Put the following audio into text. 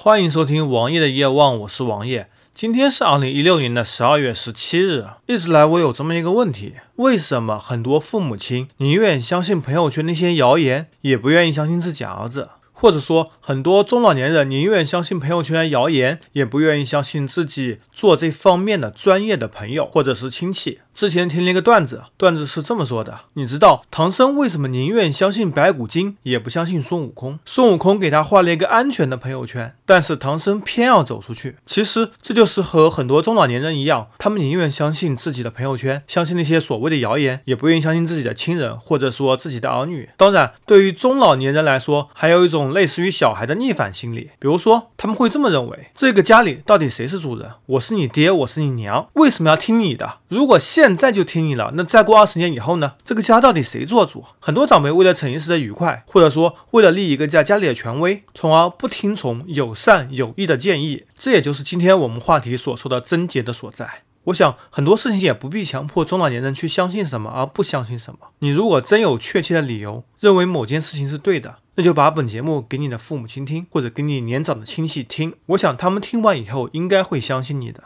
欢迎收听王爷的夜望，我是王爷。今天是二零一六年的十二月十七日。一直来我有这么一个问题：为什么很多父母亲宁愿相信朋友圈那些谣言，也不愿意相信自己儿子？或者说，很多中老年人宁愿相信朋友圈谣言，也不愿意相信自己做这方面的专业的朋友或者是亲戚？之前听了一个段子，段子是这么说的：你知道唐僧为什么宁愿相信白骨精，也不相信孙悟空？孙悟空给他画了一个安全的朋友圈，但是唐僧偏要走出去。其实这就是和很多中老年人一样，他们宁愿相信自己的朋友圈，相信那些所谓的谣言，也不愿意相信自己的亲人或者说自己的儿女。当然，对于中老年人来说，还有一种类似于小孩的逆反心理，比如说他们会这么认为：这个家里到底谁是主人？我是你爹，我是你娘，为什么要听你的？如果现在就听你了，那再过二十年以后呢？这个家到底谁做主？很多长辈为了逞一时的愉快，或者说为了立一个在家里的权威，从而不听从友善有益的建议。这也就是今天我们话题所说的症结的所在。我想很多事情也不必强迫中老年人去相信什么而不相信什么。你如果真有确切的理由认为某件事情是对的，那就把本节目给你的父母亲听或者给你年长的亲戚听。我想他们听完以后应该会相信你的。